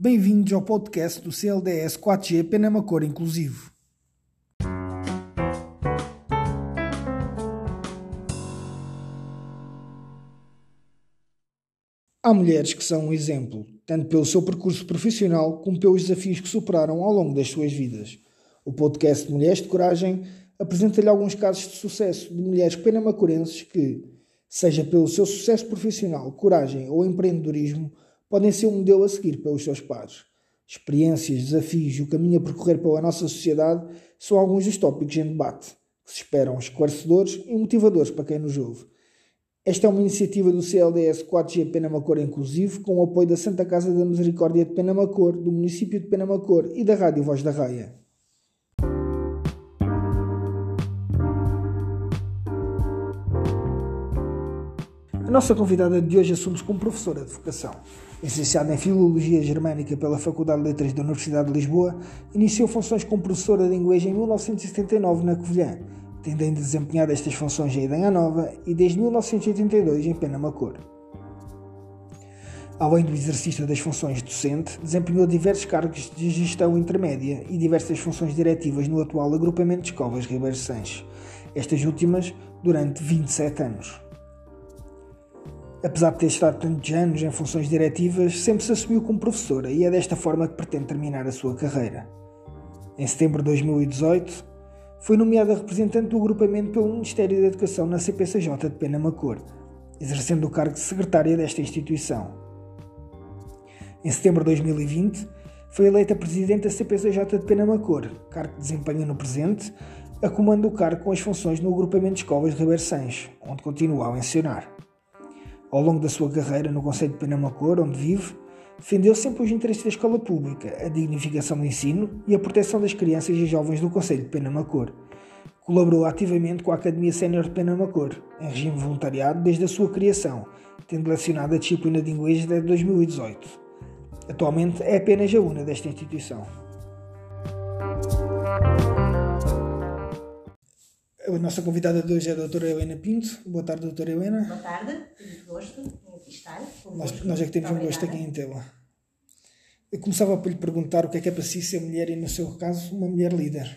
Bem-vindos ao podcast do CLDS 4G Penama Cor Inclusivo. Há mulheres que são um exemplo, tanto pelo seu percurso profissional como pelos desafios que superaram ao longo das suas vidas. O podcast Mulheres de Coragem apresenta-lhe alguns casos de sucesso de mulheres penamacorenses que, seja pelo seu sucesso profissional, coragem ou empreendedorismo, podem ser um modelo a seguir pelos seus pares. Experiências, desafios e o caminho a percorrer pela nossa sociedade são alguns dos tópicos em debate, que se esperam esclarecedores e motivadores para quem nos ouve. Esta é uma iniciativa do CLDS 4G Penamacor Inclusivo, com o apoio da Santa Casa da Misericórdia de Penamacor, do município de Penamacor e da Rádio Voz da Raia. A nossa convidada de hoje assume-se como professora de vocação. Licenciada em Filologia Germânica pela Faculdade de Letras da Universidade de Lisboa, iniciou funções como professora de inglês em 1979 na Covilhã, tendo desempenhado estas funções em Idanha Nova e desde 1982 em Penamacor. Além do exercício das funções docente, desempenhou diversos cargos de gestão intermédia e diversas funções diretivas no atual agrupamento de escolas Ribeiro Sanches, estas últimas durante 27 anos. Apesar de ter estado tantos anos em funções diretivas, sempre se assumiu como professora e é desta forma que pretende terminar a sua carreira. Em setembro de 2018, foi nomeada representante do agrupamento pelo Ministério da Educação na CPCJ de Penamacor, exercendo o cargo de secretária desta instituição. Em setembro de 2020, foi eleita presidente da CPCJ de Penamacor, cargo que desempenha no presente, a comando do cargo com as funções no agrupamento de escolas de Ribeiro onde continua a mencionar. Ao longo da sua carreira no Conselho de Penamacor, onde vive, defendeu sempre os interesses da escola pública, a dignificação do ensino e a proteção das crianças e jovens do Conselho de Penamacor. Colaborou ativamente com a Academia Sénior de Penamacor, em regime voluntariado desde a sua criação, tendo lecionado a disciplina de inglês desde 2018. Atualmente é apenas a una desta instituição. A nossa convidada de hoje é a doutora Helena Pinto. Boa tarde, doutora Helena. Boa tarde, muito gosto em aqui estar. Nós, nós é que temos um gosto aqui em tê-la. Eu começava por lhe perguntar o que é que é para si ser mulher e, no seu caso, uma mulher líder.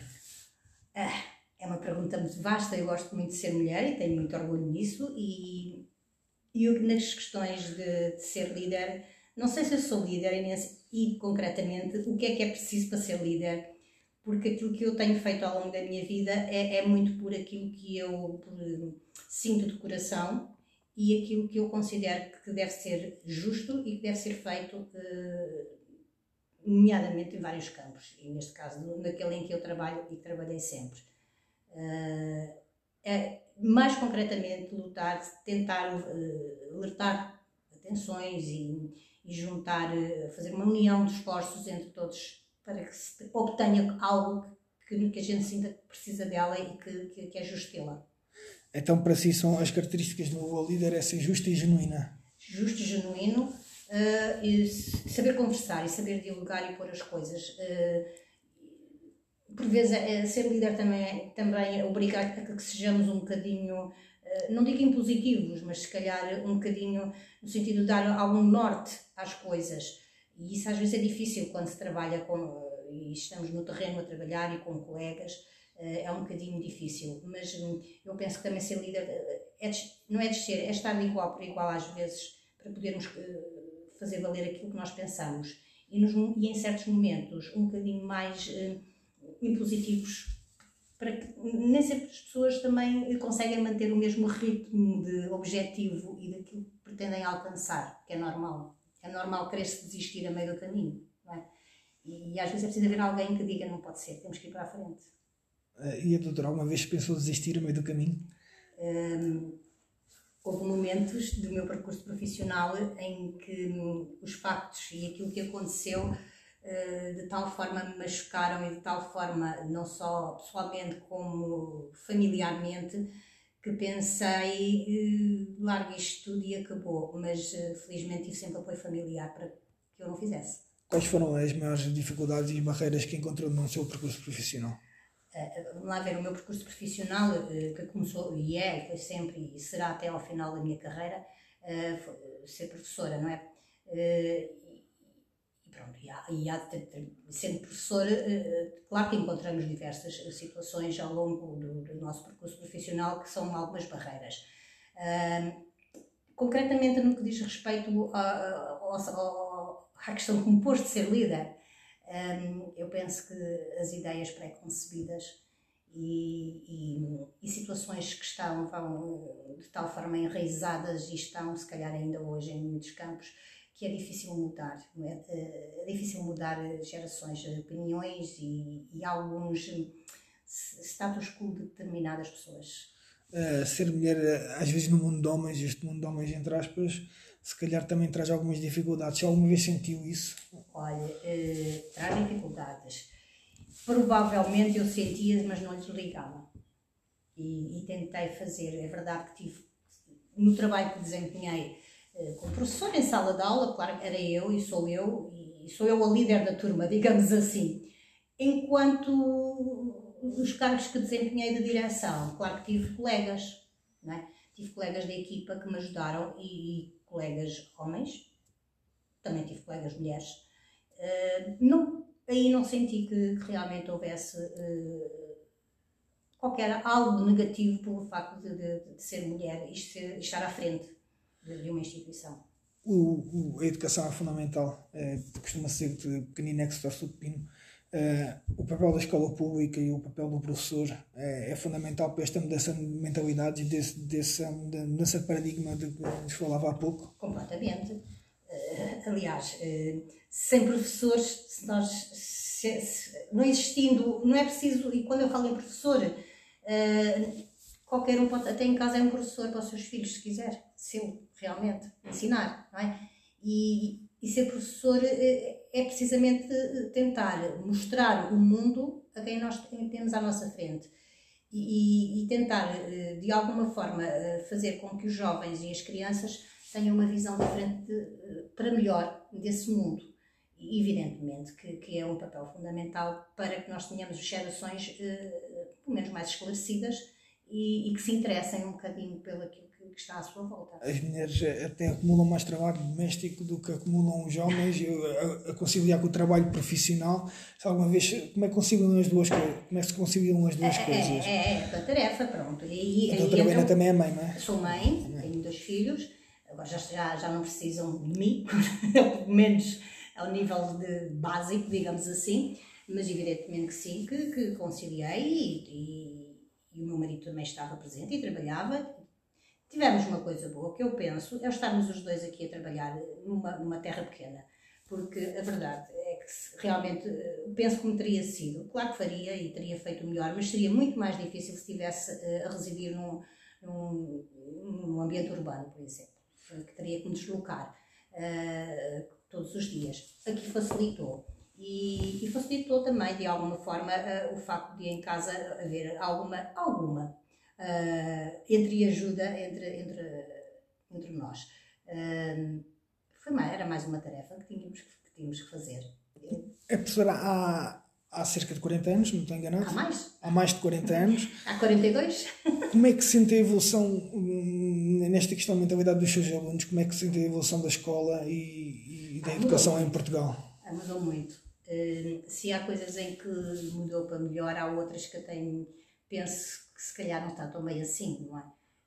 Ah, é uma pergunta muito vasta. Eu gosto muito de ser mulher e tenho muito orgulho nisso. E, e eu, nas questões de, de, ser líder, não sei se eu sou líder e, e concretamente o que é que é preciso para ser líder porque aquilo que eu tenho feito ao longo da minha vida é, é muito por aquilo que eu por, sinto de coração e aquilo que eu considero que deve ser justo e que deve ser feito, uh, nomeadamente em vários campos, e neste caso naquele em que eu trabalho e trabalhei sempre. Uh, é, mais concretamente, lutar, tentar uh, alertar atenções e, e juntar, fazer uma união de esforços entre todos para que se obtenha algo que, que a gente sinta que precisa dela e que, que, que é justo tê-la. Então, para si, são as características de uma boa líder é ser justa e genuína. Justo e genuíno, uh, e saber conversar e saber dialogar e pôr as coisas. Uh, por vezes, é, ser líder também, também obriga a que sejamos um bocadinho, uh, não digo impositivos, mas se calhar um bocadinho no sentido de dar algum norte às coisas. E isso às vezes é difícil quando se trabalha com, e estamos no terreno a trabalhar e com colegas, eh, é um bocadinho difícil. Mas hum, eu penso que também ser líder eh, é, não é descer, é estar de igual por igual às vezes para podermos eh, fazer valer aquilo que nós pensamos. E, nos, e em certos momentos um bocadinho mais impositivos para que nem sempre as pessoas também conseguem manter o mesmo ritmo de objetivo e daquilo que pretendem alcançar, que é normal. É normal querer-se desistir a meio do caminho, não é? E, e às vezes é preciso haver alguém que diga não pode ser, temos que ir para a frente. Uh, e a doutora alguma vez pensou desistir a meio do caminho? Um, houve momentos do meu percurso profissional em que um, os factos e aquilo que aconteceu uh, de tal forma me machucaram e de tal forma, não só pessoalmente como familiarmente, que pensei, uh, largo isto tudo e acabou, mas uh, felizmente tive sempre apoio familiar para que eu não fizesse. Quais foram as maiores dificuldades e barreiras que encontrou no seu percurso profissional? Uh, vamos lá ver, o meu percurso profissional, uh, que começou e é, foi sempre e será até ao final da minha carreira, uh, ser professora, não é? Pronto, e, há, e há, sendo professor, claro que encontramos diversas situações ao longo do, do nosso percurso profissional que são algumas barreiras. concretamente no que diz respeito a, à questão como posto de ser líder, eu penso que as ideias pré-concebidas e, e, e, situações que estão vão de tal forma enraizadas e estão, se calhar ainda hoje, em muitos campos, que é difícil mudar. É? é? difícil mudar gerações de opiniões e, e alguns status quo de determinadas pessoas. Uh, ser mulher, às vezes no mundo de homens, este mundo de homens, entre aspas, se calhar também traz algumas dificuldades. Já alguma vez sentiu isso? Olha, uh, traz dificuldades. Provavelmente eu sentia, mas não lhes ligava. E, e, tentei fazer. É verdade que tive, no trabalho que desempenhei como professor em sala de aula, claro era eu e sou eu, e sou eu a líder da turma, digamos assim. Enquanto os cargos que desempenhei de direção, claro que tive colegas, é? tive colegas da equipa que me ajudaram e, colegas homens, também tive colegas mulheres. Uh, não, aí não senti que, que realmente houvesse uh, qualquer algo negativo pelo facto de, de, de ser mulher e estar à frente de, de uma instituição. O, o, a educação é fundamental. É, Costuma-se dizer que pequenino é que se torce o pepino. Uh, o papel da escola pública e o papel do professor é, é fundamental para esta mudança de mentalidade e desse, desse, de mudança de paradigma de que nos falava há pouco. Completamente. Uh, aliás, uh, sem professores, se nós se, se, não existindo, não é preciso, e quando eu falo em professor, qualquer um pode, até em casa é um professor para os seus filhos, se quiser, seu, realmente, ensinar, não é? E, e ser professor é, é precisamente tentar mostrar o mundo a quem nós temos à nossa frente e, e, tentar, eh, de alguma forma, eh, fazer com que os jovens e as crianças tenham uma visão diferente eh, para melhor desse mundo. Evidentemente, que, que, é um papel fundamental para que nós tenhamos gerações, pelo menos, mais esclarecidas e, e que se interessem um bocadinho pelo aquilo que está à sua volta. As mulheres até acumulam mais trabalho doméstico do que acumulam os homens, a, a conciliar com o trabalho profissional. Se alguma vez, como é que conciliam as duas coisas? Como é que se conciliam as duas é, coisas? É, é, é, a tarefa, pronto. E, a doutora Bena também é mãe, não é? Sou mãe, tenho dois filhos, agora já, já não precisam de mim, pelo menos ao nível de básico, digamos assim, mas evidentemente que sim, que, que conciliei e, e, e o meu marido também estava presente e trabalhava tivemos uma coisa boa, que eu penso, é estarmos os dois aqui a trabalhar numa, numa terra pequena. Porque a verdade é que realmente eh, penso como teria sido. Claro que faria e teria feito melhor, mas seria muito mais difícil se estivesse eh, a residir num, num, num ambiente urbano, por exemplo, que teria que me deslocar uh, todos os dias. Aqui facilitou. E, e, facilitou também, de alguma forma, uh, o facto de em casa haver alguma, alguma uh, entre ajuda entre, entre, entre nós. Uh, foi mais, era mais uma tarefa que tínhamos que, que tínhamos que fazer. É professora há, há cerca de 40 anos, não estou enganado? Há mais? Há mais de 40 anos. há 42. Como é que sente a evolução hum, nesta questão da mentalidade dos seus alunos? Como é que sente a evolução da escola e, e da ah, educação em Portugal? Ah, mudou muito. Uh, se há coisas em que mudou para melhor, há outras que eu tenho, penso que se calhar não está tão bem assim, não é?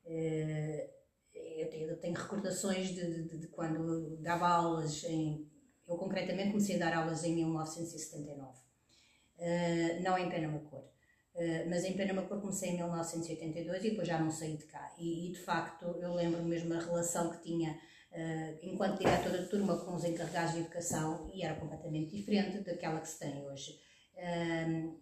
Eh, eu tenho, eu tenho recordações de, de, de, quando dava aulas em. Eu concretamente comecei a dar aulas em 1979, eh, não em Penamacor. Uh, mas em Penamacor comecei em 1982 e depois já não saí de cá. E, e de facto eu lembro mesmo a relação que tinha enquanto diretora de turma com os encarregados de educação e era completamente diferente daquela que se tem hoje. Uh,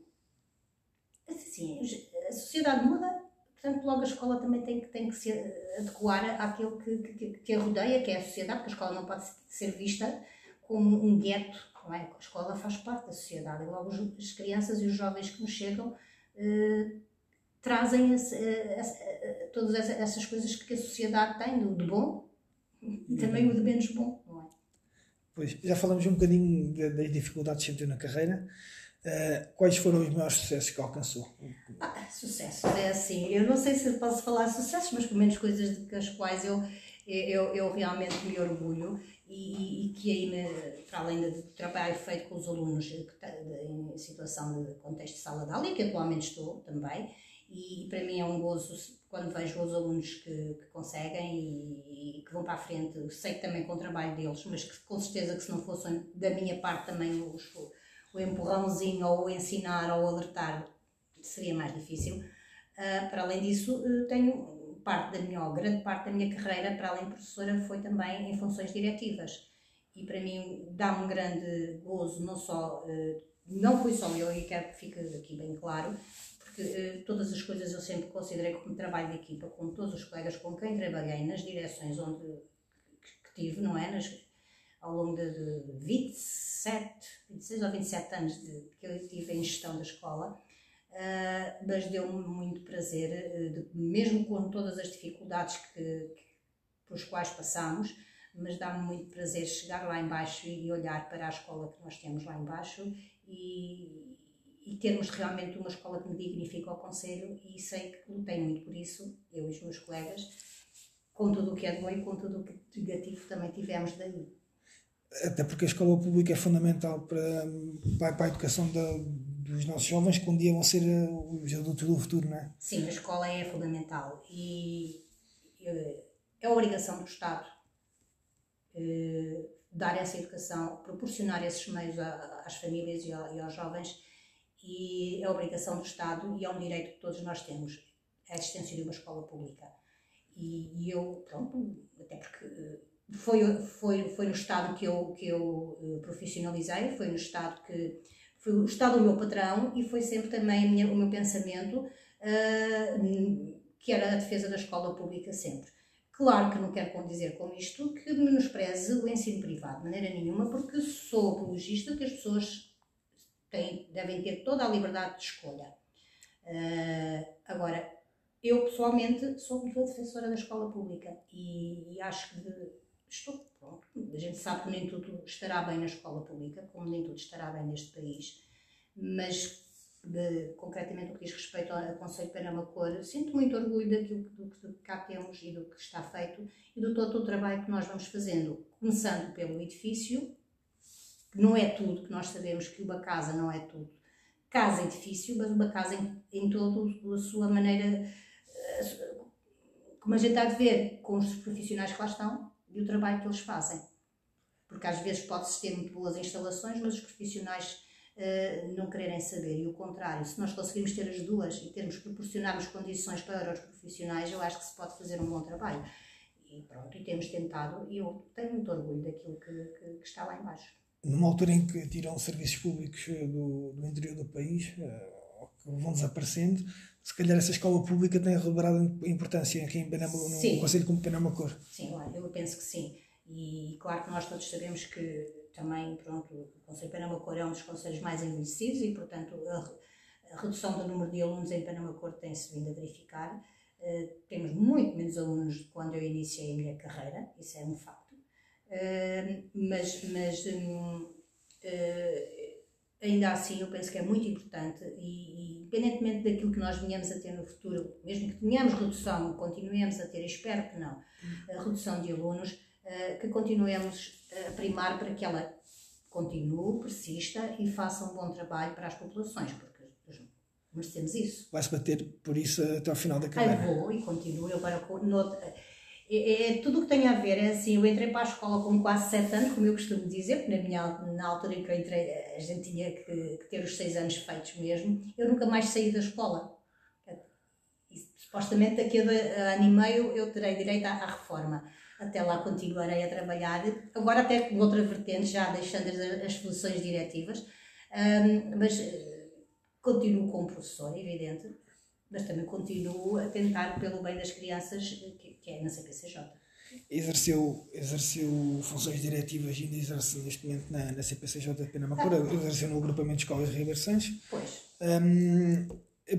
assim, a sociedade muda, portanto, logo a escola também tem que, tem que se adequar àquilo que, que, que a rodeia, que é a sociedade, porque a escola não pode ser vista como um gueto, não é? A escola faz parte da sociedade e logo as crianças e os jovens que nos chegam eh, trazem esse, eh, eh, todas essas coisas que a sociedade tem, de bom e também o de menos bom, não é? Pois, já falamos um bocadinho das dificuldades que sentiu na carreira. Uh, quais foram os maiores sucessos que alcançou? Ah, sucesso, é assim. Eu não sei se posso falar sucessos, mas pelo menos coisas de, as quais eu, eu, eu realmente me orgulho e, e que aí, para além do trabalho feito com os alunos em situação de contexto de sala de aula, e que atualmente estou também, e para mim é um gozo quando vejo os alunos que, que conseguem e, e, que vão para a frente, sei que também com o trabalho deles, mas que com certeza que se não fossem da minha parte também os, o empurrãozinho ou o ensinar ou o alertar seria mais difícil. Uh, para além disso, uh, tenho parte da minha, ou grande parte da minha carreira, para além de professora, foi também em funções diretivas. E para mim dá-me um grande gozo, não só, uh, não fui só eu, e quero que fique aqui bem claro, porque todas as coisas eu sempre considerei como trabalho de equipa, com todos os colegas com quem trabalhei, nas direções onde que tive, não é? Nas, ao longo de, de 27, 26 ou 27 anos de, que eu tive em gestão da escola, uh, mas deu-me muito prazer, uh, de, mesmo com todas as dificuldades que, que, pelos quais passamos, mas dá-me muito prazer chegar lá embaixo e olhar para a escola que nós temos lá embaixo e, e termos realmente uma escola que me dignifica ao Conselho e sei que lutei muito por isso, eu e os meus colegas, com tudo o que é bom e com tudo o que negativo também tivemos daí. Até porque a escola pública é fundamental para, para a educação da, dos nossos jovens que um dia vão ser eh, os adultos do futuro, não é? Sim, a escola é fundamental e eh, é obrigação do Estado eh, dar essa educação, proporcionar esses meios às famílias e aos jovens e é obrigação do Estado e é um direito que todos nós temos, a existência de uma escola pública. E, e eu, pronto, até porque foi, foi, foi no Estado que eu, que eu profissionalizei, foi no Estado que foi o Estado o meu patrão e foi sempre também minha, o meu pensamento uh, que era a defesa da escola pública sempre. Claro que não quero dizer com isto que menospreze o ensino privado, de maneira nenhuma, porque sou apologista que as pessoas têm, devem ter toda a liberdade de escolha. Uh, agora, eu pessoalmente sou muito defensora da escola pública e, e acho que estou, pronto, a gente sabe que nem tudo estará bem na escola pública, como nem tudo estará bem neste país, mas de, concretamente o que diz respeito ao Conselho de Penamacor, sinto muito orgulho daquilo do que cá temos e do que está feito e do todo o trabalho que nós vamos fazendo, começando pelo edifício, que não é tudo, que nós sabemos que uma casa não é tudo. Casa é edifício, mas uma casa em, em toda a sua maneira, eh, como a gente está a ver com os profissionais que lá estão, e o trabalho que eles fazem. Porque às vezes pode-se ter muito boas instalações, mas os profissionais uh, não quererem saber. E o contrário, se nós conseguirmos ter as duas e termos proporcionarmos condições para os profissionais, eu acho que se pode fazer um bom trabalho. E pronto, e temos tentado, e eu tenho muito orgulho daquilo que, que, que está lá embaixo. Numa altura em que tiram serviços públicos eh, do, do interior do país, uh, que vão desaparecendo, se calhar essa escola pública tem redobrado importância aqui em Penama, no. Conselho como Penamacor. Sim, eu penso que sim. E claro que nós todos sabemos que também, pronto, o Conselho de Penamacor é um dos conselhos mais envelhecidos e, portanto, a, a redução do número de alunos em Penamacor tem-se vindo a verificar. Uh, temos muito menos alunos de quando eu iniciei a minha carreira, isso é um facto. Uh, mas, mas um, uh, ainda assim eu penso que é muito importante e, e, independentemente daquilo que nós venhamos a ter no futuro, mesmo que tenhamos redução, continuemos a ter, espero que não, a redução de alunos, uh, que continuemos a primar para que ela continue, persista e faça um bom trabalho para as populações, porque merecemos isso. Vai-se bater por isso até ao final da carreira? Eu vou e continuo. Eu agora, no, é, é, tudo o que tem a ver, é assim, eu entrei para a escola com quase 7 anos, como eu costumo dizer, porque na, minha, na altura em que eu entrei a gente tinha que, que ter os 6 anos feitos mesmo, eu nunca mais saí da escola. Supostamente daqui a ano e meio eu terei direito à, à reforma. Até lá continuarei a trabalhar, agora até com outra vertente, já deixando as, as funções diretivas, mas eh, continuo como professor, evidente, mas também continuo a tentar pelo bem das crianças, que, que é na CPCJ. Exerceu, exerceu funções diretivas e ainda exerce neste momento na, na CPCJ de Penamacura, ah. exerceu no agrupamento de escolas Riversanches. Pois. Um,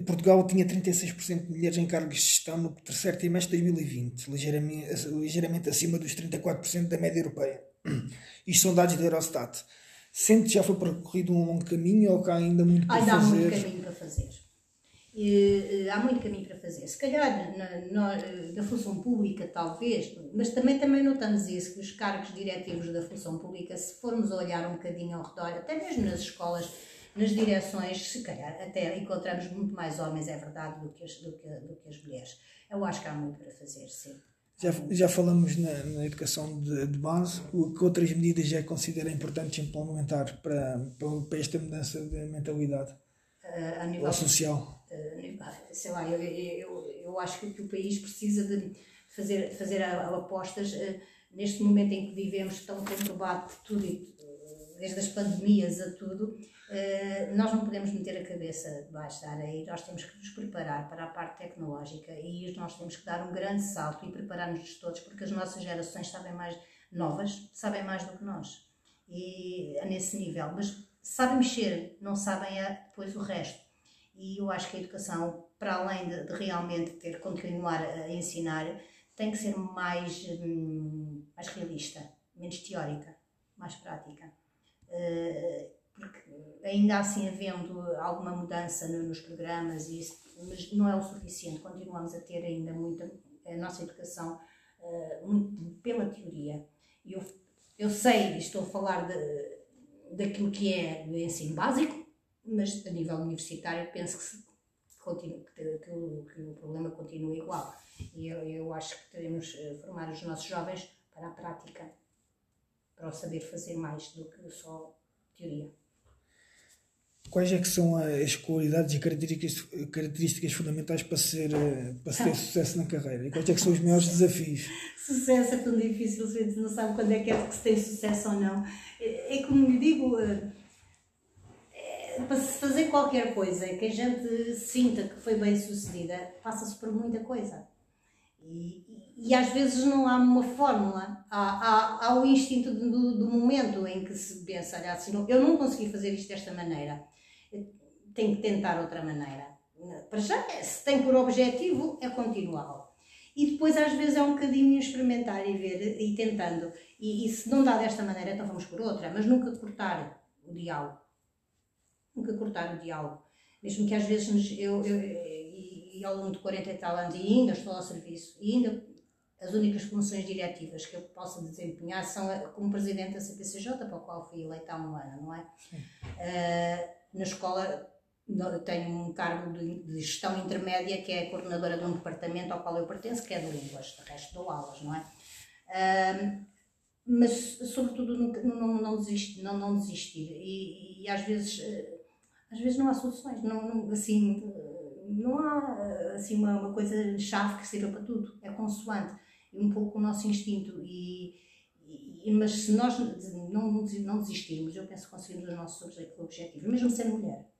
Portugal tinha 36% de mulheres em cargos de gestão no terceiro trimestre de 2020, ligeiramente, ligeiramente acima dos 34% da média europeia. Isto são dados da Eurostat. Sente que já foi percorrido um longo caminho ou que há ainda muito para ainda fazer? Ainda há muito caminho para fazer E, há muito caminho para fazer. Se calhar na, na, na, função pública, talvez, mas também, também notamos isso, que os cargos diretivos da função pública, se formos olhar um bocadinho ao redor, até mesmo nas escolas, nas direções, se calhar até encontramos muito mais homens, é verdade, do que as, do que, do que as mulheres. Eu acho que há muito para fazer, sim. Já, já falamos na, na educação de, de, base. O que outras medidas já considera importantes implementar para, para, para esta mudança de mentalidade uh, a nível, social? Uh, sei lá, eu, eu, eu acho que, o país precisa de fazer, fazer apostas uh, neste momento em que vivemos tão conturbado por tudo, desde as pandemias a tudo eh, nós não podemos meter a cabeça debaixo da areia, nós temos que nos preparar para a parte tecnológica e nós temos que dar um grande salto e preparar-nos todos, porque as nossas gerações sabem mais, novas, sabem mais do que nós. E é nesse nível, mas sabem mexer, não sabem a, depois o resto. E eu acho que a educação, para além de, de realmente ter continuar a ensinar, tem que ser mais, hum, mais realista, menos teórica, mais prática. Uh, porque ainda assim havendo alguma mudança no, nos programas, isso, mas não é o suficiente, continuamos a ter ainda muita, a nossa educação uh, muito pela teoria. Eu, eu sei, estou a falar de, daquilo que é o ensino básico, mas a nível universitário penso que, se, continue, que, que, o, que o problema continua igual. E eu, eu acho que devemos eh, formar os nossos jovens para a prática, para o saber fazer mais do que só teoria. Quais é que são as qualidades e características, características fundamentais para, ser, para se ter sucesso na carreira? E quais é que são os maiores desafios? Sucesso é tão difícil, se não sabe quando é que é que se tem sucesso ou não. É, é como lhe digo, é, para se fazer qualquer coisa que a gente sinta que foi bem sucedida, passa-se por muita coisa. E, às vezes não há uma fórmula, há, há, há o instinto do, do, momento em que se pensa, olha, assim, eu não consegui fazer isto desta maneira tem que tentar outra maneira. Para já, se tem por objetivo, é continuá-lo. E depois, às vezes, é um bocadinho experimentar e ver e tentando. E, e, se não dá desta maneira, então vamos por outra. Mas nunca cortar o diálogo. Nunca cortar o diálogo. Mesmo que às vezes eu, eu e, e ao longo de 40 e tal anos, e ainda estou ao serviço, e ainda as únicas funções diretivas que eu possa desempenhar são como presidente da CPCJ, para o qual fui eleita há um ano, não é? Uh, na escola tenho um cargo de, de, gestão intermédia que é a coordenadora de um departamento ao qual eu pertenço, que é de línguas, de resto dou aulas, não é? Uh, mas, sobretudo, não, não, não, desistir, não, não desistir. E, e às vezes, uh, às vezes não há soluções, não, não assim, não há assim uma, uma coisa chave que sirva para tudo, é consoante, um pouco o nosso instinto e, e mas se nós não, não desistirmos, eu penso que conseguimos os nossos objetivos, mesmo sendo mulher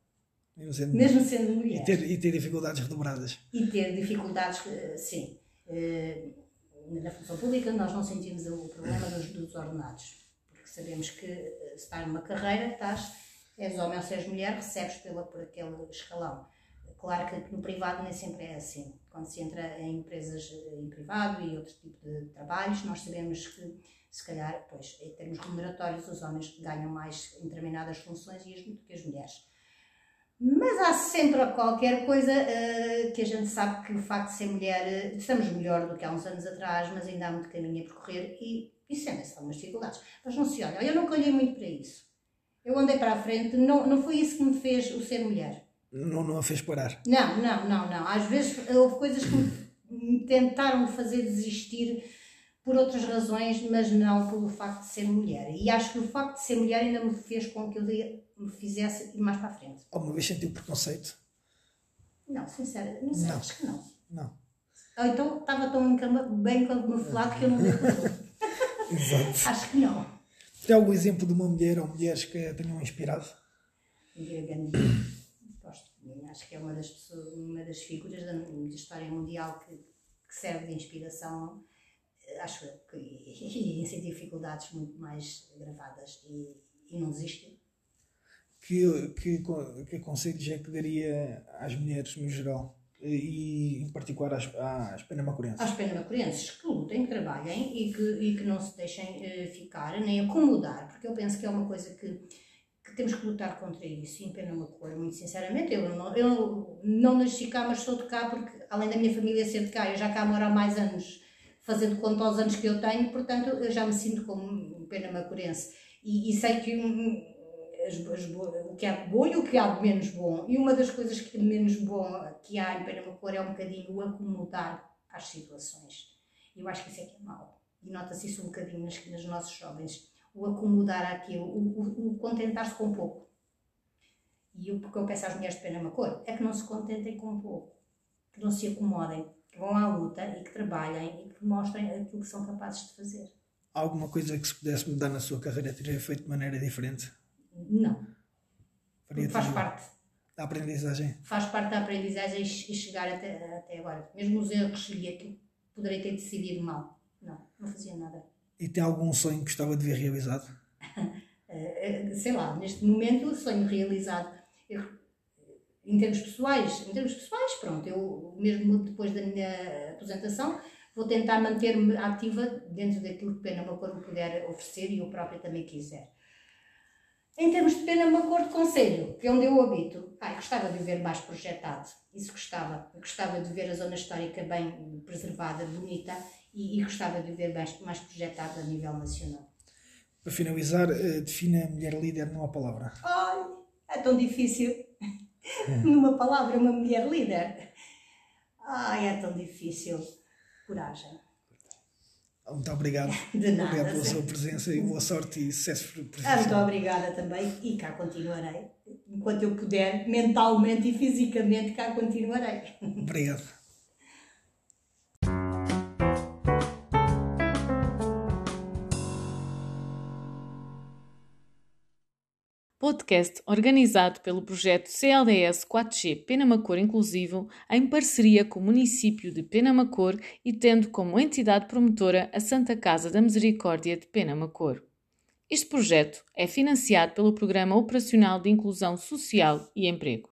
mesmo sendo, mesmo sendo mulher. E ter, e ter dificuldades redobradas. E ter dificuldades, eh, sim. Eh, na função pública nós não sentimos o problema dos, dos ordenados, porque sabemos que eh, se estás numa carreira, estás, és homem ou se és mulher, recebes pela, por aquele escalão. Claro que no privado nem sempre é assim. Quando se entra em empresas em privado e outro tipo de trabalhos, nós sabemos que, se calhar, pois, em termos remuneratórios, os homens ganham mais em determinadas funções do que as mulheres. Mas há sempre qualquer coisa uh, que a gente sabe que o facto de ser mulher, uh, estamos melhor do que há uns anos atrás, mas ainda há muito caminho a percorrer e, e sentem-se algumas dificuldades. Mas não se olha, eu não olhei muito para isso. Eu andei para a frente, não, não foi isso que me fez o ser mulher. Não, não a fez parar? Não, não, não, não. Às vezes houve coisas que me tentaram fazer desistir por outras razões, mas não pelo facto de ser mulher. E acho que o facto de ser mulher ainda me fez com que eu me fizesse ir mais para a frente. Alguma vez sentiu preconceito? Não, sinceramente, não sei, não. acho que não. Não. Ou então estava tão bem camuflado que eu não me Exato. Acho que não. Tem algum exemplo de uma mulher ou mulheres que a tenham inspirado? Gosto. Acho que é uma das, pessoas, uma das figuras da, da história mundial que, que serve de inspiração acho que e, sem dificuldades muito mais gravadas e, e não desistir. Que, que, que conselhos é que daria às mulheres no geral? E em particular às, às penamacurenses? Às penamacurenses que lutem, que trabalhem e que, e que não se deixem uh, ficar nem acomodar, porque eu penso que é uma coisa que que temos que lutar contra isso, em pena uma cor, muito sinceramente. Eu não, eu não nasci cá, mas sou de cá, porque além da minha família ser de cá, eu já cá moro há mais anos, fazendo conta aos anos que eu tenho, portanto eu já me sinto como pena macurense. E, e sei que um, as, as, o que há de bom e o que há de menos bom. E uma das coisas que menos bom que há em pena cor é um bocadinho o acomodar às situações. Eu acho que isso é que é mau. E nota-se isso um bocadinho nas, nos nossos jovens. O acomodar àquilo, o, o, o contentar-se com pouco. E o que eu peço às mulheres de pena cor é que não se contentem com pouco. Que não se acomodem, que vão à luta e que trabalhem e que mostrem aquilo que são capazes de fazer. Alguma coisa que se pudesse mudar na sua carreira teria feito de maneira diferente? Não. faz parte. Da aprendizagem? Faz parte da aprendizagem e chegar até, até agora. Mesmo os erros e aquilo poderei ter decidido mal. Não, não fazia nada. E tem algum sonho que gostava de ver realizado? Eh, eh, sei lá, neste momento, o sonho realizado. Eu, em termos pessoais, em termos pessoais, pronto, eu mesmo depois da minha aposentação vou tentar manter-me ativa dentro daquilo que Pena Macor me puder oferecer e eu própria também quiser. Em termos de pena, uma cor de conselho, que é onde eu habito, ai, gostava de ver mais projetado. Isso gostava. Gostava de ver a zona histórica bem preservada, bonita, e, e gostava de ver mais, mais projetado a nível nacional. Para finalizar, uh, defina a mulher líder numa palavra. Ai, é tão difícil. numa palavra, uma mulher líder. Ai, é tão difícil. Coragem. Muito obrigado. De nada. Obrigado pela sua presença e boa sorte e sucesso profissional. Muito obrigada também e cá continuarei. Enquanto eu puder, mentalmente e fisicamente, cá continuarei. Obrigado. Podcast organizado pelo projeto CLDS 4G Penamacor Inclusivo em parceria com o município de Penamacor e tendo como entidade promotora a Santa Casa da Misericórdia de Penamacor. Este projeto é financiado pelo Programa Operacional de Inclusão Social e Emprego.